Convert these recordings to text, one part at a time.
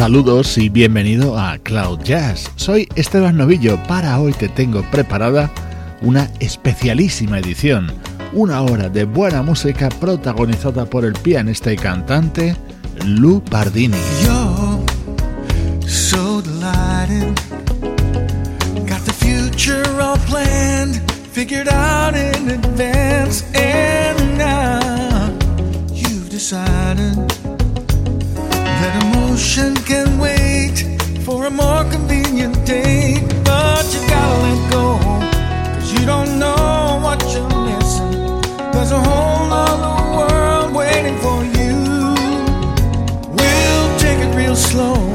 Saludos y bienvenido a Cloud Jazz. Soy Esteban Novillo. Para hoy te tengo preparada una especialísima edición. Una hora de buena música protagonizada por el pianista y cantante Lou Pardini. Yo, all planned, advance. Emotion can wait for a more convenient date, but you gotta let go, cause you don't know what you're missing. There's a whole other world waiting for you. We'll take it real slow.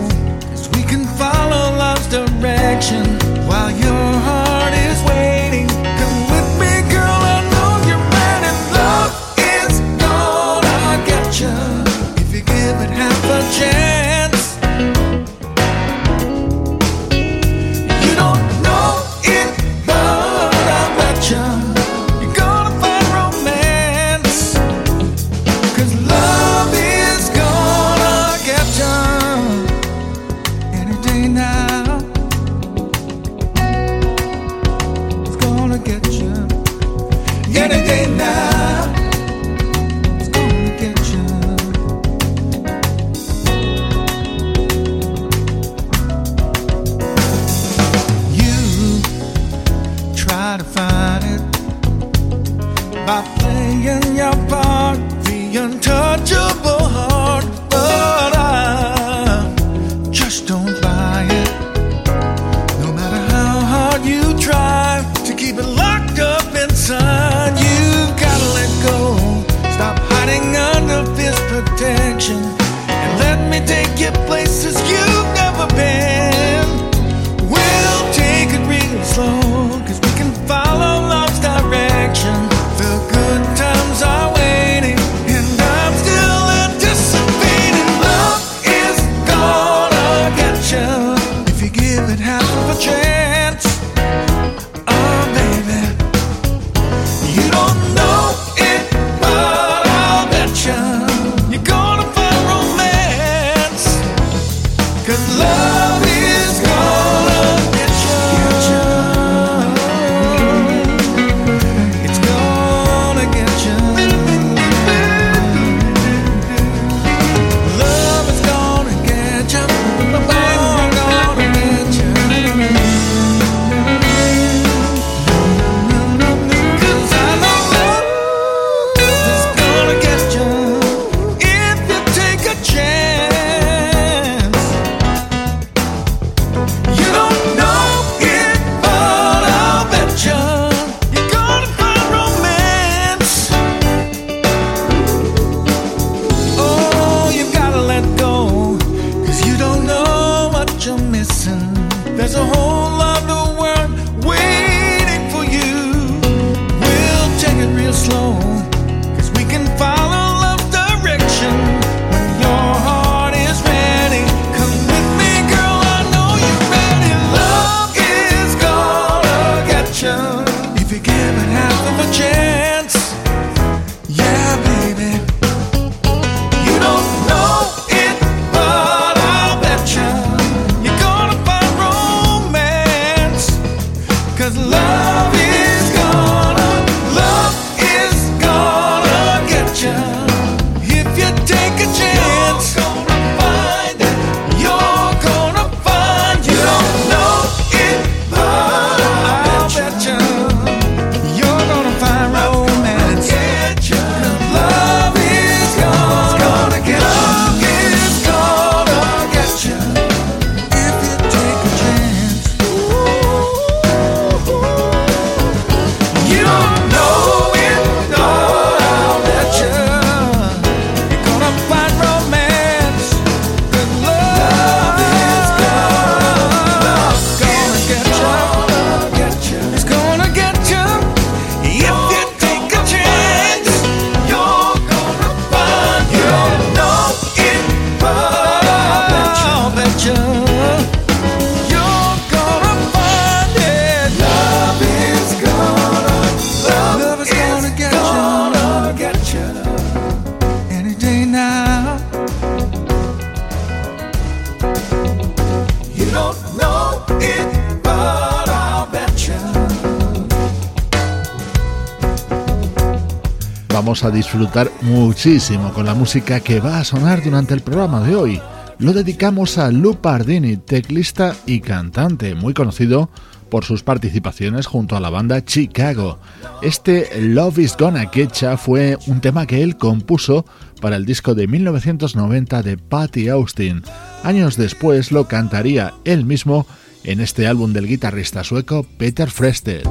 A disfrutar muchísimo con la música que va a sonar durante el programa de hoy. Lo dedicamos a Lou Pardini, teclista y cantante, muy conocido por sus participaciones junto a la banda Chicago. Este Love is Gonna Getcha fue un tema que él compuso para el disco de 1990 de Patty Austin. Años después lo cantaría él mismo en este álbum del guitarrista sueco Peter Frested.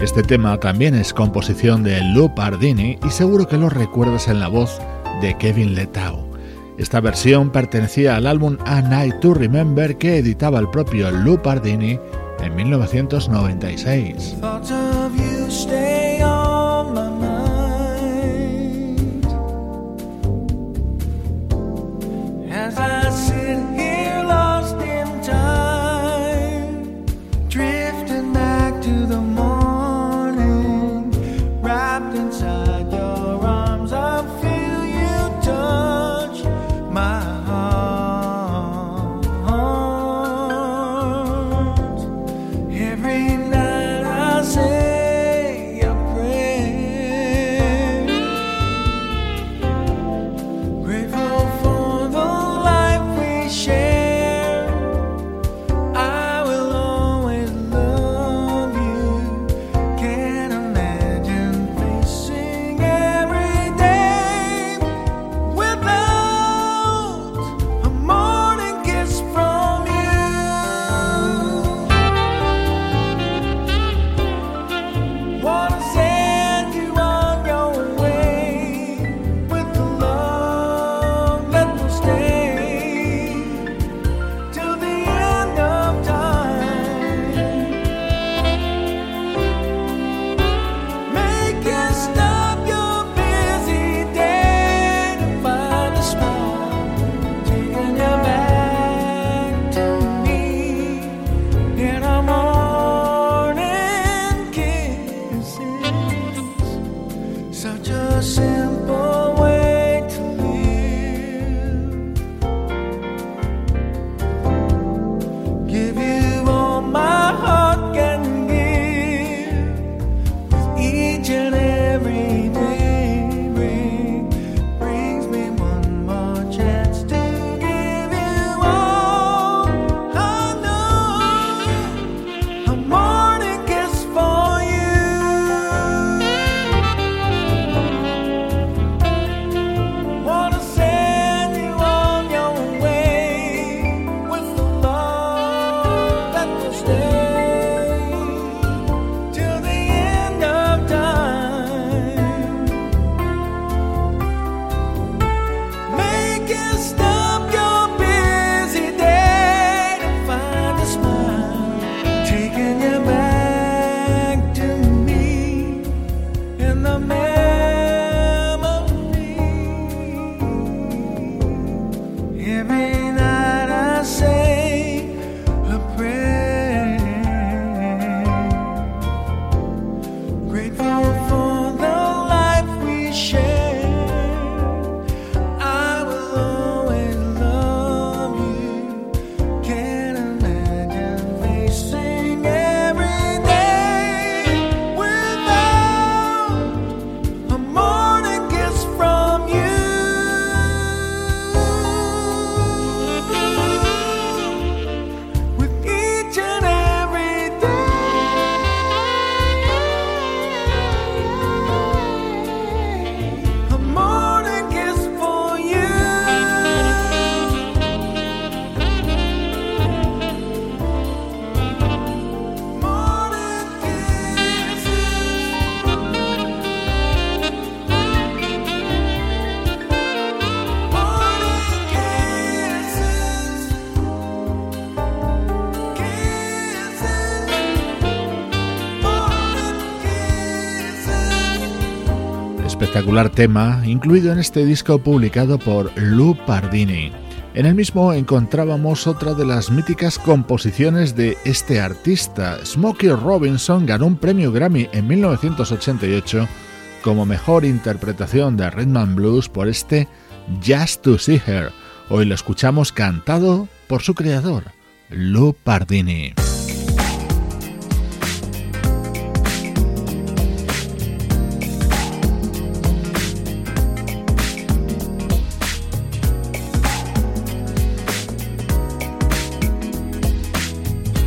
Este tema también es composición de Lou Pardini y seguro que lo recuerdas en la voz de Kevin Letao. Esta versión pertenecía al álbum A Night to Remember que editaba el propio Lou Pardini en 1996. Tema incluido en este disco publicado por Lou Pardini. En el mismo encontrábamos otra de las míticas composiciones de este artista. Smokey Robinson ganó un premio Grammy en 1988 como mejor interpretación de Redman Blues por este Just to See Her. Hoy lo escuchamos cantado por su creador, Lou Pardini.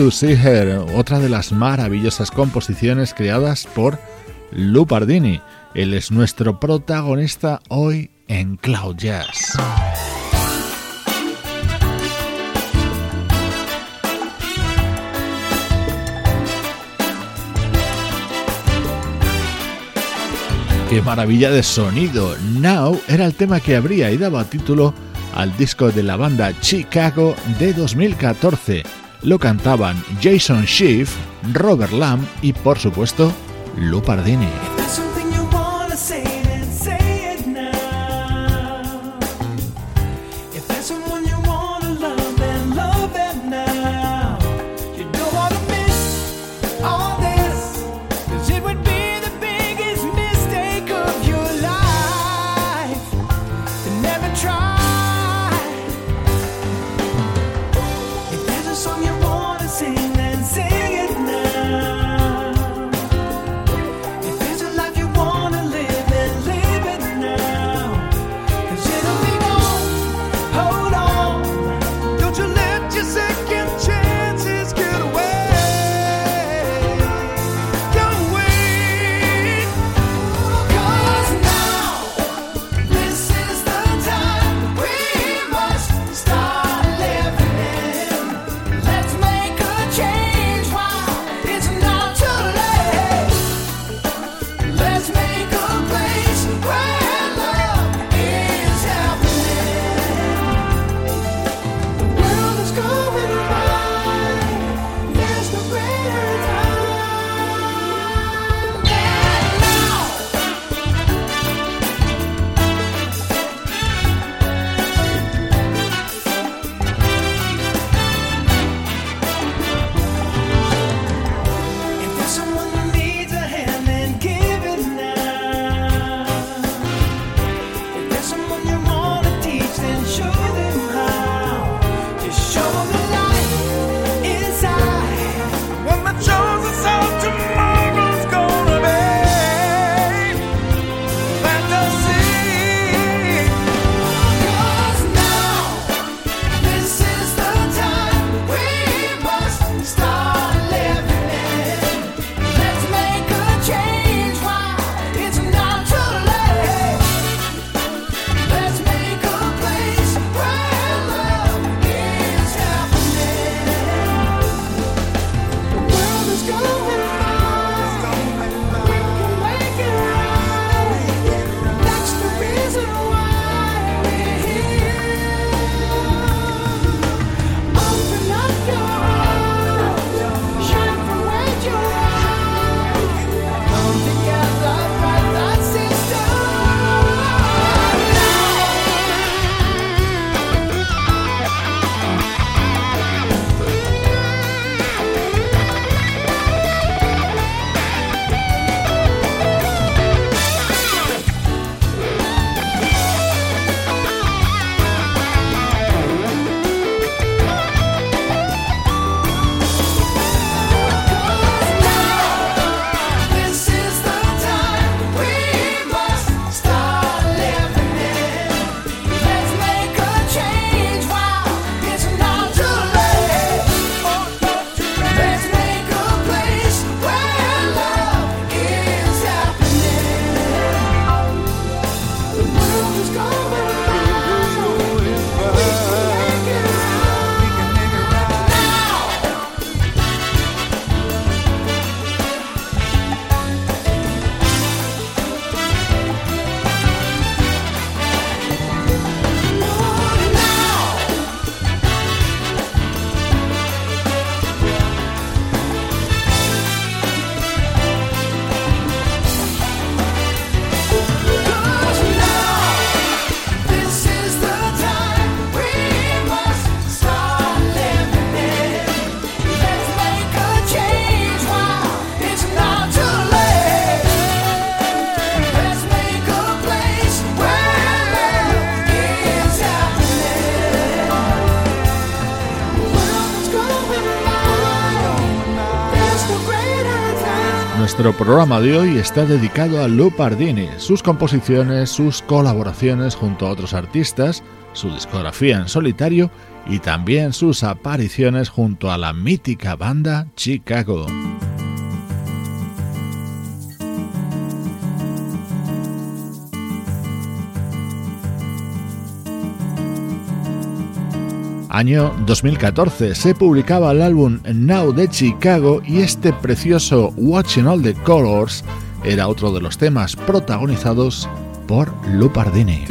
To See Her, otra de las maravillosas composiciones creadas por Lou Pardini. Él es nuestro protagonista hoy en Cloud Jazz. ¡Qué maravilla de sonido! Now era el tema que abría y daba título al disco de la banda Chicago de 2014 lo cantaban Jason Schiff, Robert Lamb y por supuesto Lou Nuestro programa de hoy está dedicado a Lou Pardini, sus composiciones, sus colaboraciones junto a otros artistas, su discografía en solitario y también sus apariciones junto a la mítica banda Chicago. Año 2014 se publicaba el álbum Now de Chicago y este precioso Watching All the Colors era otro de los temas protagonizados por Lupardini.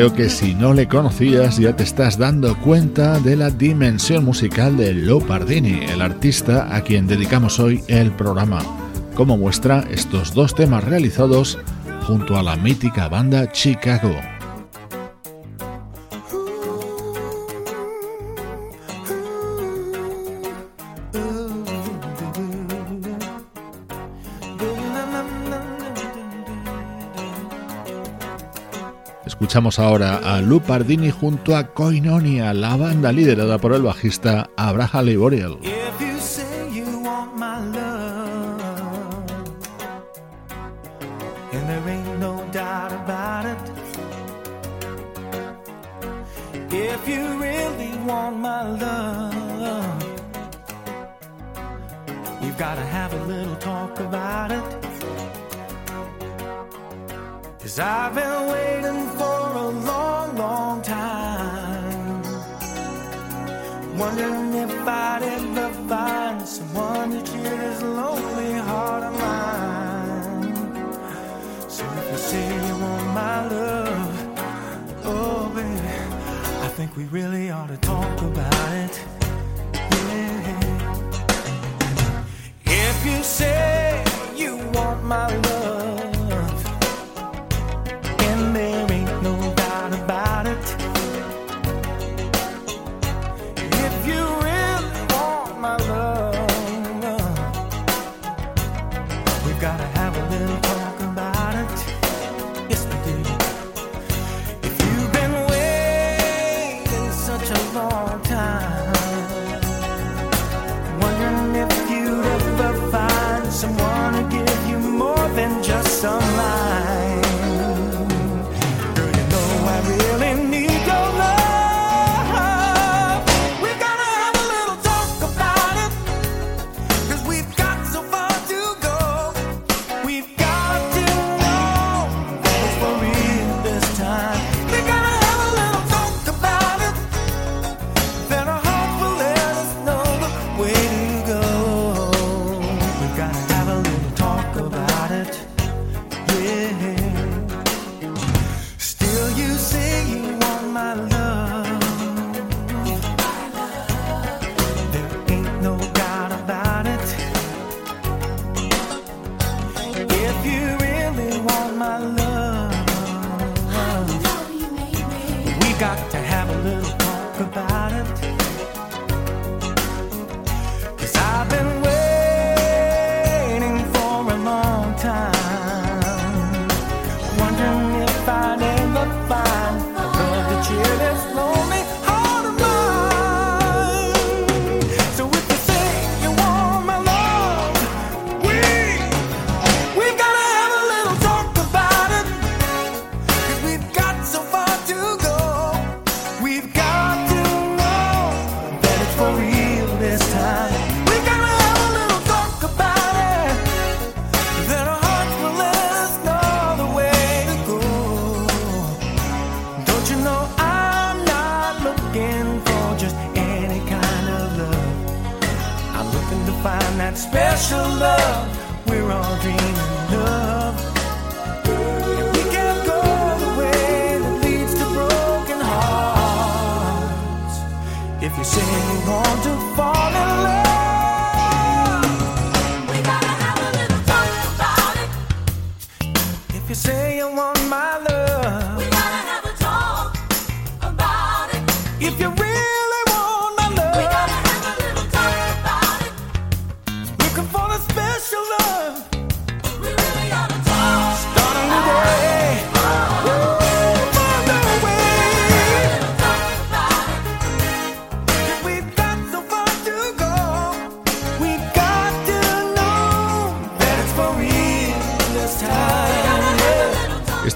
Creo que si no le conocías ya te estás dando cuenta de la dimensione musical de Lo Pardini, el artista a quien dedicamos hoy el programa, como muestra estos dos temas realizados junto a la mítica banda Chicago. Escuchamos ahora a Lou Pardini junto a Coinonia, la banda liderada por el bajista Abraham Liboriel. If you really want my love, you've got to have a little talk about it. Cause I've been waiting for. fight ever find someone to cheer this lonely heart of mine? So if you say you want my love, oh baby, I think we really ought to talk about it. Yeah. If you say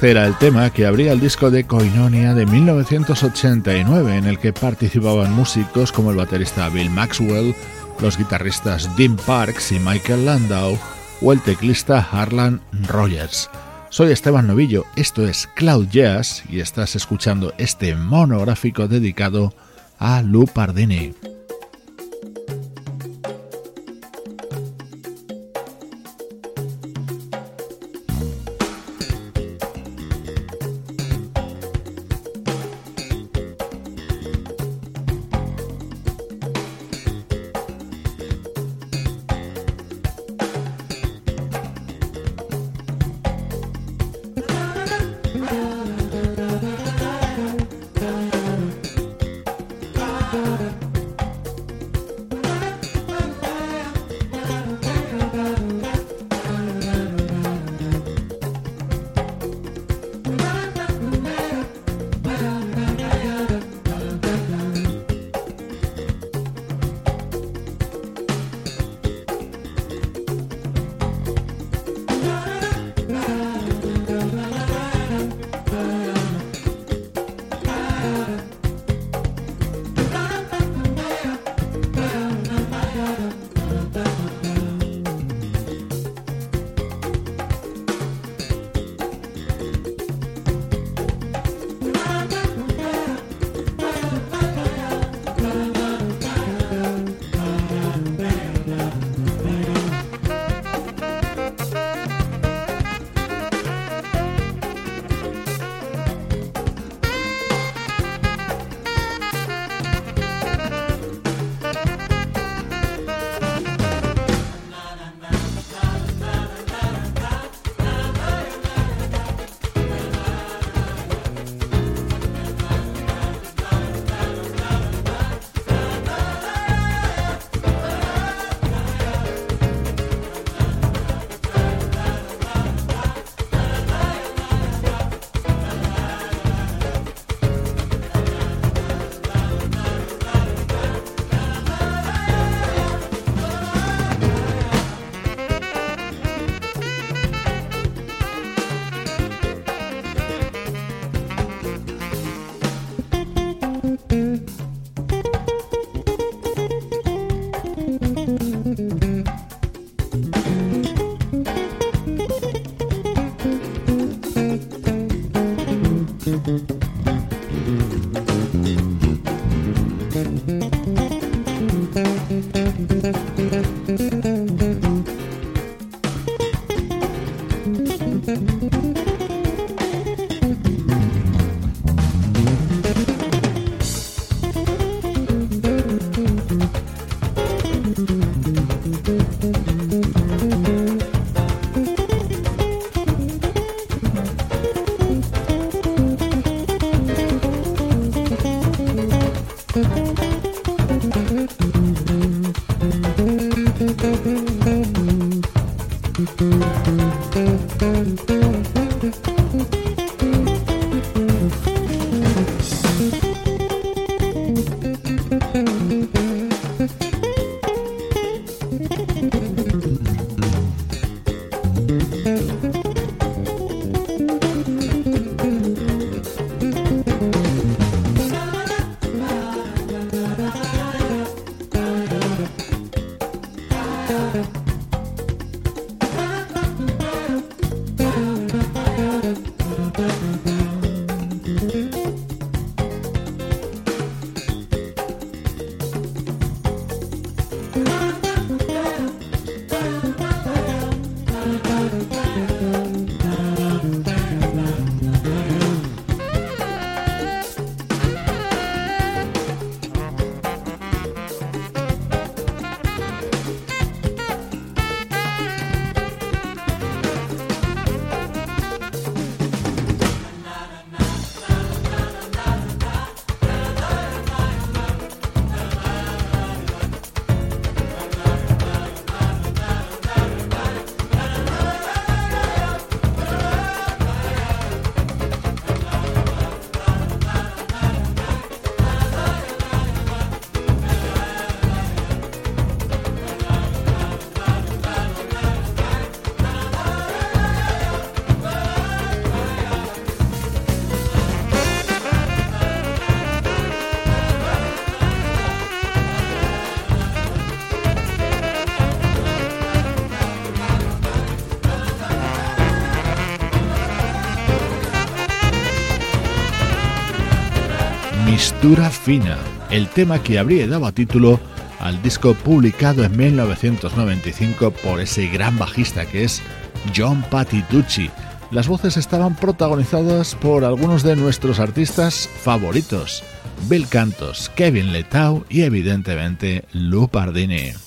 Era el tema que abría el disco de Coinonia de 1989, en el que participaban músicos como el baterista Bill Maxwell, los guitarristas Dean Parks y Michael Landau, o el teclista Harlan Rogers. Soy Esteban Novillo, esto es Cloud Jazz y estás escuchando este monográfico dedicado a Lou Pardini. Mistura Fina, el tema que habría dado título al disco publicado en 1995 por ese gran bajista que es John Patitucci. Las voces estaban protagonizadas por algunos de nuestros artistas favoritos, Bill Cantos, Kevin Letau y evidentemente Lou Pardini.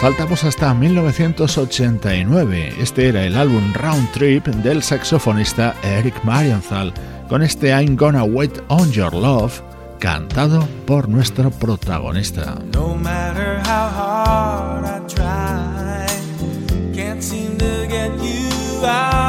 Saltamos hasta 1989. Este era el álbum Round Trip del saxofonista Eric Marienthal, con este I'm Gonna Wait on Your Love, cantado por nuestro protagonista. No matter how hard I try, can't seem to get you out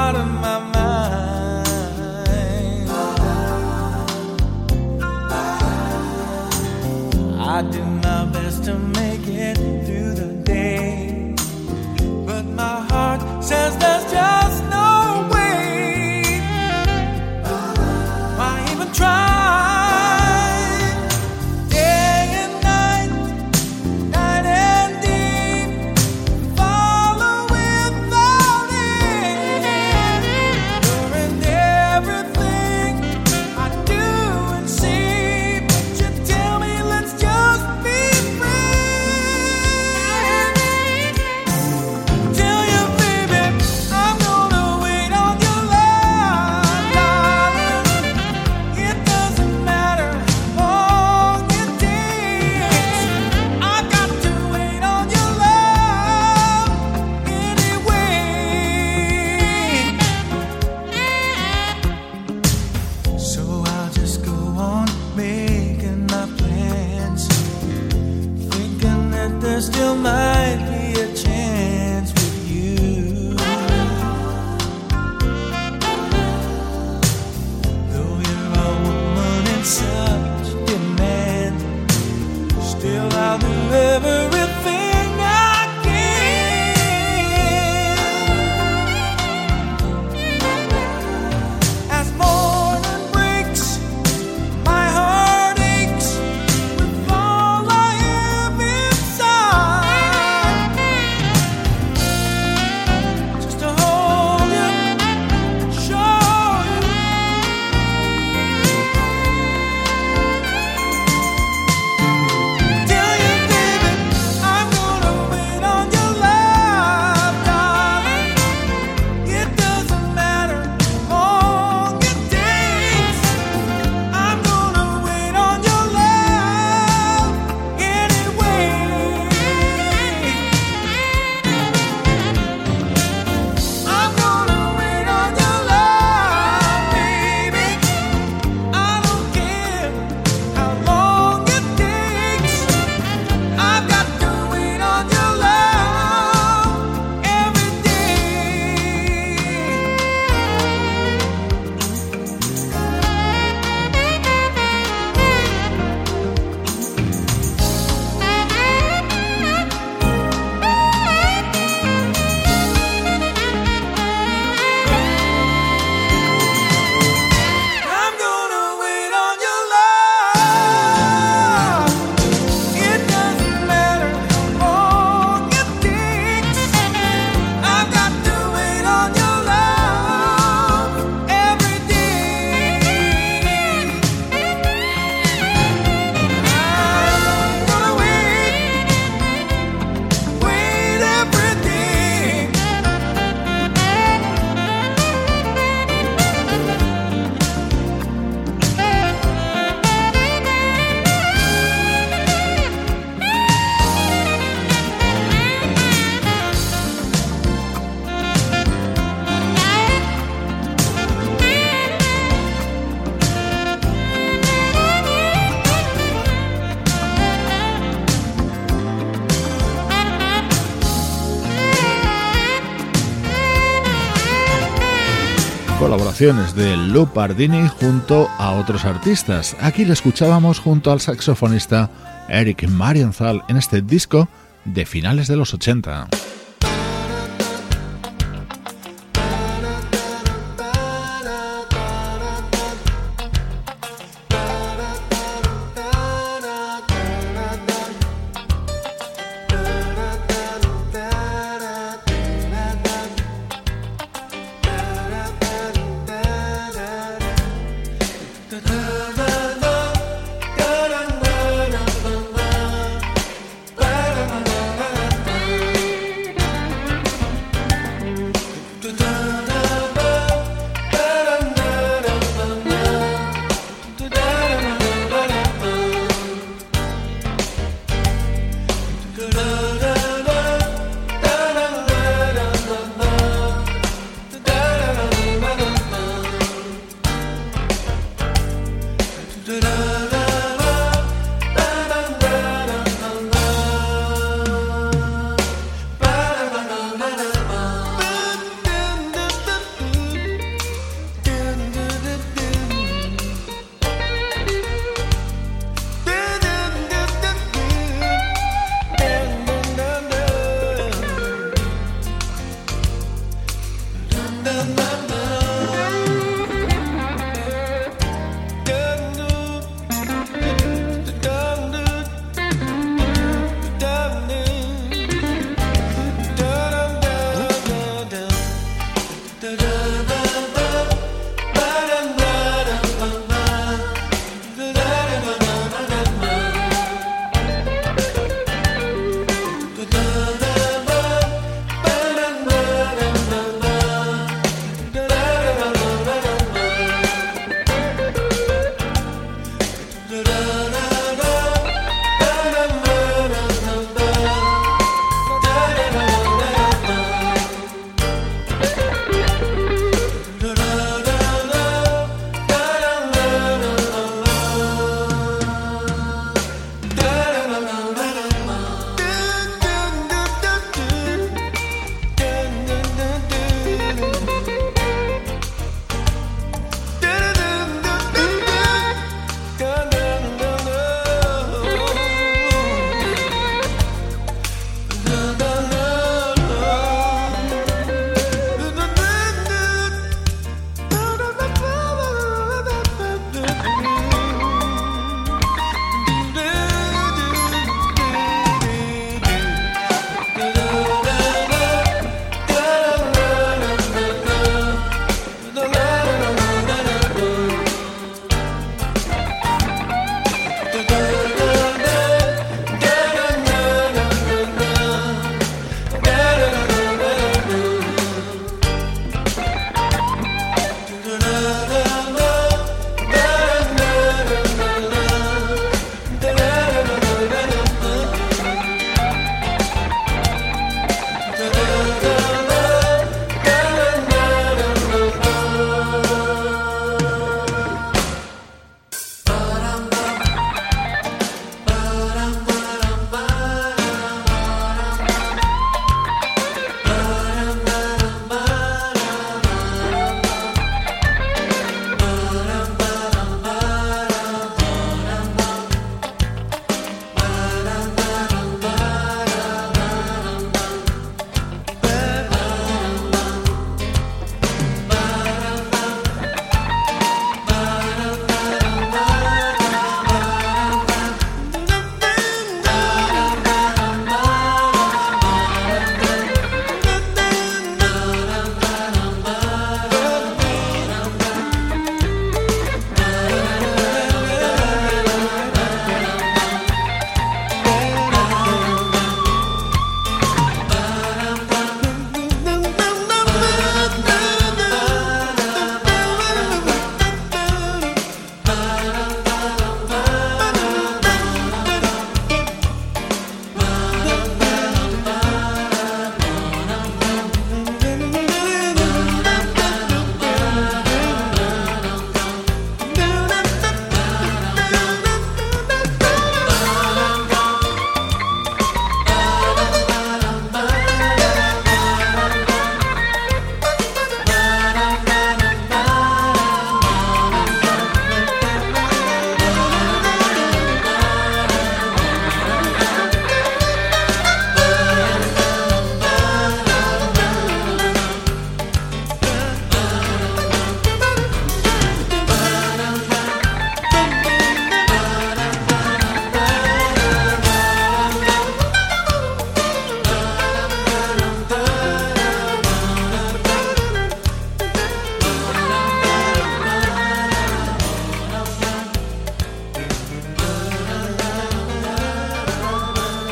colaboraciones de Lou Pardini junto a otros artistas. Aquí le escuchábamos junto al saxofonista Eric Marienthal en este disco de finales de los 80.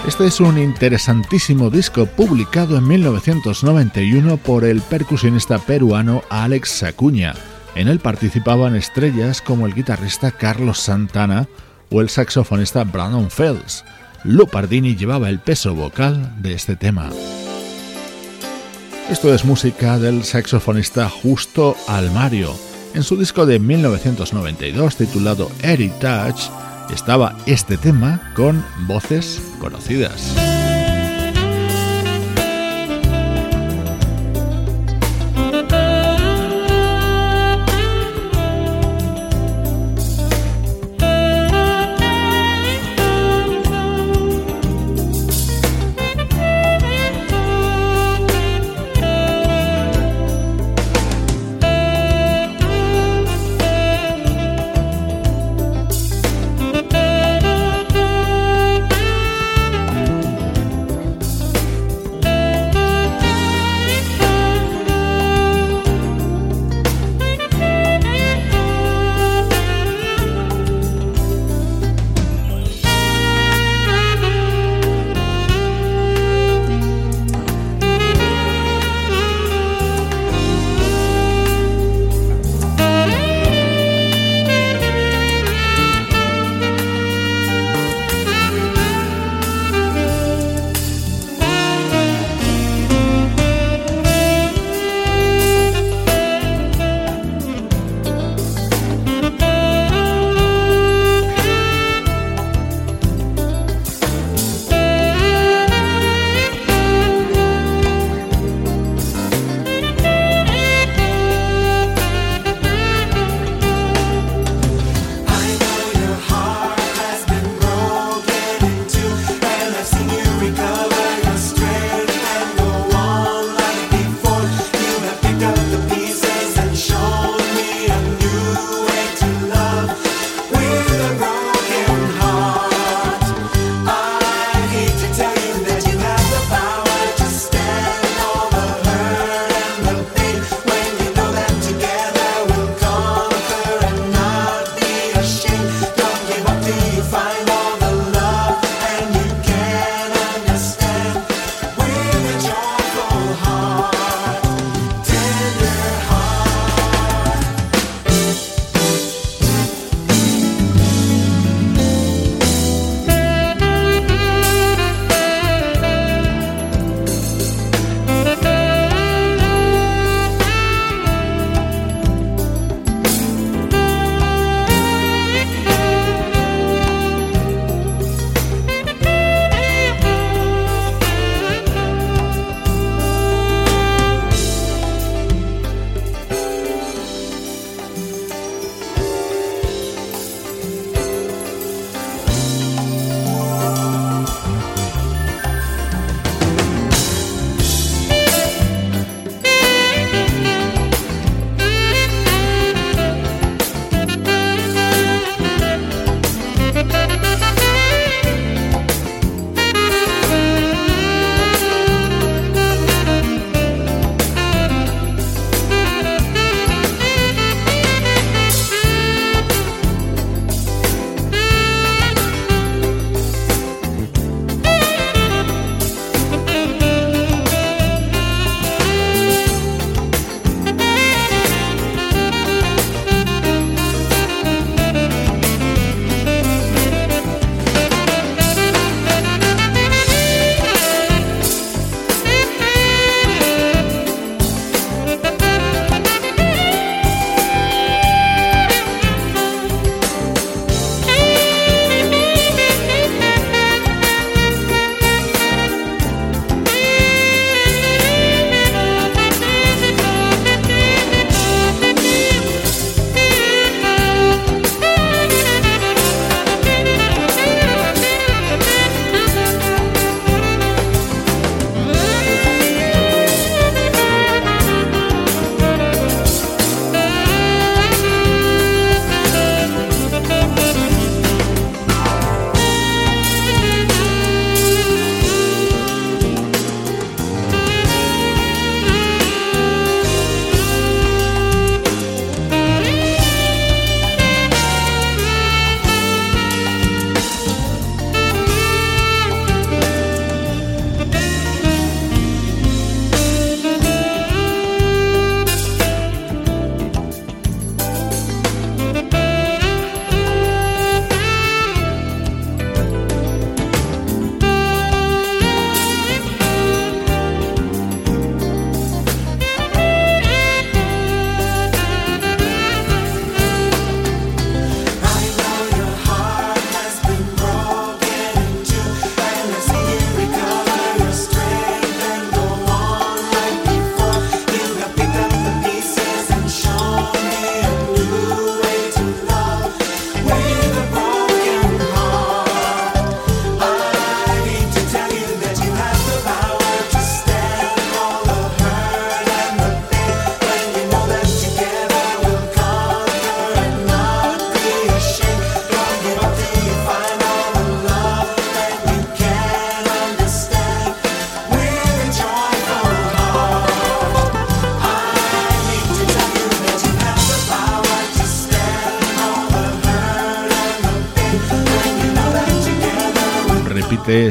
Este es un interesantísimo disco publicado en 1991 por el percusionista peruano Alex Sacuña. En él participaban estrellas como el guitarrista Carlos Santana o el saxofonista Brandon Fells. Lupardini llevaba el peso vocal de este tema. Esto es música del saxofonista Justo Almario. En su disco de 1992 titulado Heritage estaba este tema con voces conocidas.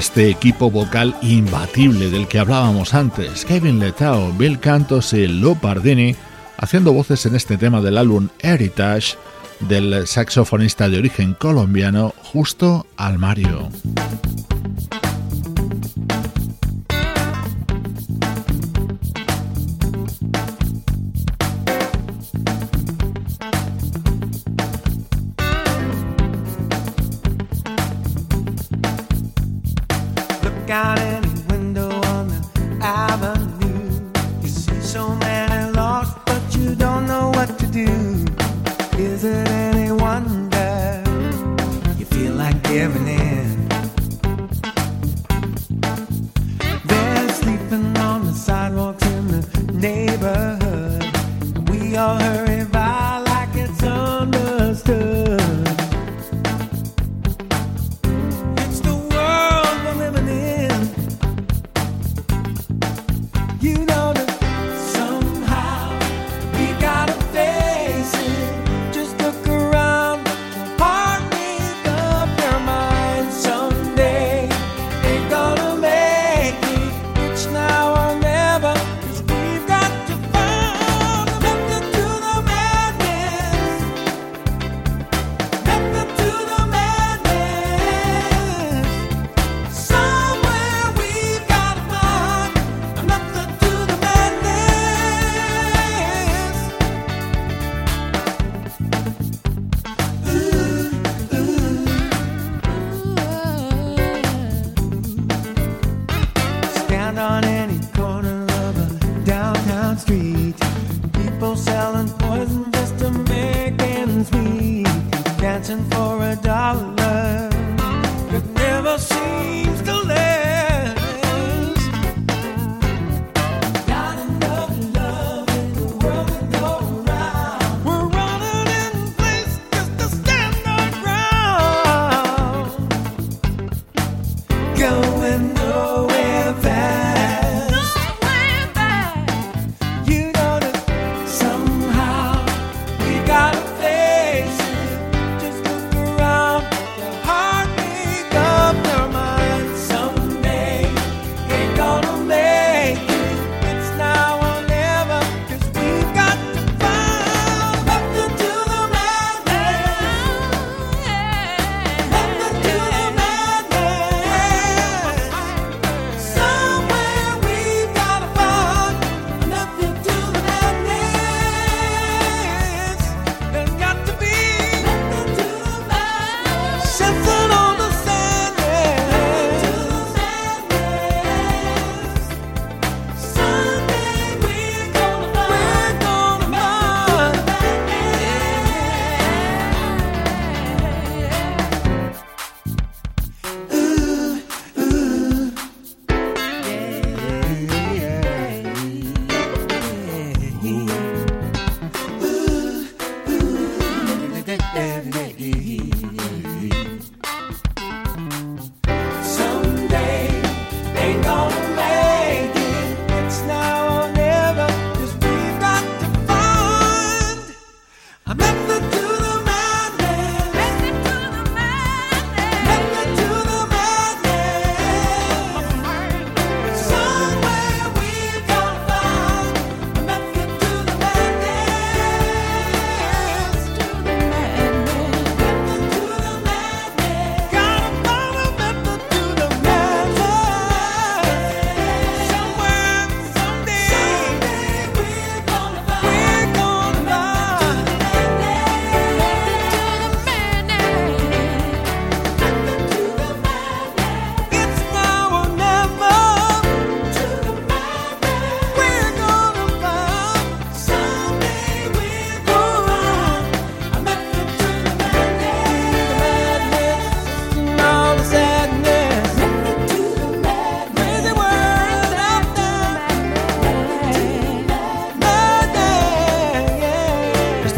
Este equipo vocal imbatible del que hablábamos antes, Kevin Letao, Bill Cantos y Lou Pardini, haciendo voces en este tema del álbum Heritage del saxofonista de origen colombiano Justo Almario.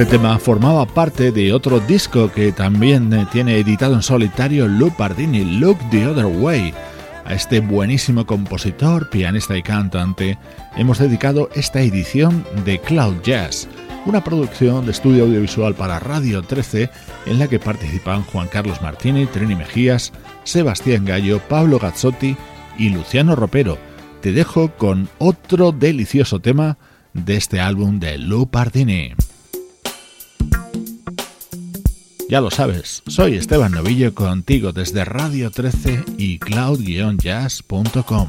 Este tema formaba parte de otro disco que también eh, tiene editado en solitario Lou Pardini, Look the Other Way. A este buenísimo compositor, pianista y cantante hemos dedicado esta edición de Cloud Jazz. una producción de estudio audiovisual para Radio 13 en la que participan Juan Carlos Martini, Trini Mejías, Sebastián Gallo, Pablo Gazzotti y Luciano Ropero. Te dejo con otro delicioso tema de este álbum de Lou Pardini. Ya lo sabes, soy Esteban Novillo contigo desde Radio 13 y cloud-jazz.com.